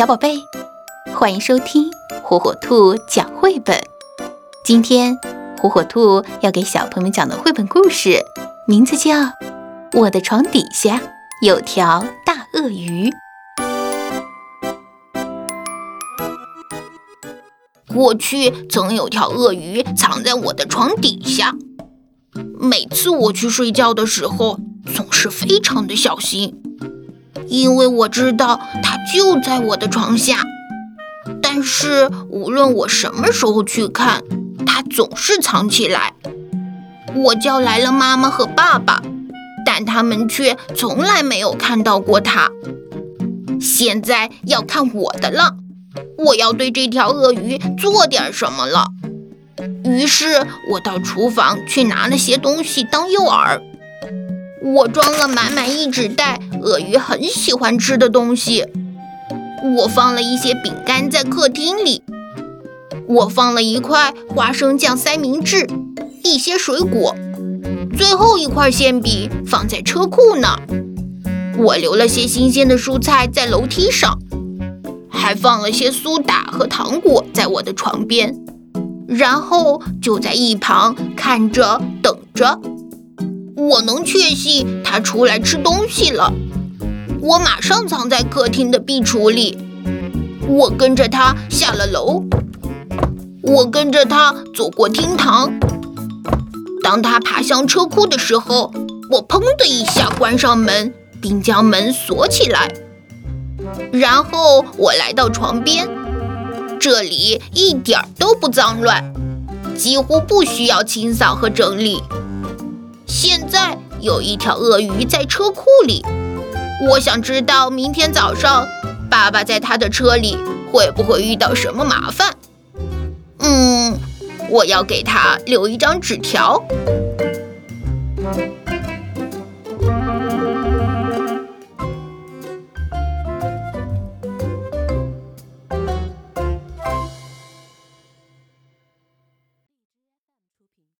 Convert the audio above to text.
小宝贝，欢迎收听火火兔讲绘本。今天，火火兔要给小朋友们讲的绘本故事，名字叫《我的床底下有条大鳄鱼》。过去曾有条鳄鱼藏在我的床底下，每次我去睡觉的时候，总是非常的小心。因为我知道它就在我的床下，但是无论我什么时候去看，它总是藏起来。我叫来了妈妈和爸爸，但他们却从来没有看到过它。现在要看我的了，我要对这条鳄鱼做点什么了。于是我到厨房去拿了些东西当诱饵。我装了满满一纸袋鳄鱼很喜欢吃的东西。我放了一些饼干在客厅里，我放了一块花生酱三明治，一些水果，最后一块馅饼放在车库呢。我留了些新鲜的蔬菜在楼梯上，还放了些苏打和糖果在我的床边，然后就在一旁看着等着。我能确信他出来吃东西了。我马上藏在客厅的壁橱里。我跟着他下了楼。我跟着他走过厅堂。当他爬向车库的时候，我砰的一下关上门，并将门锁起来。然后我来到床边，这里一点都不脏乱，几乎不需要清扫和整理。现在有一条鳄鱼在车库里，我想知道明天早上爸爸在他的车里会不会遇到什么麻烦。嗯，我要给他留一张纸条。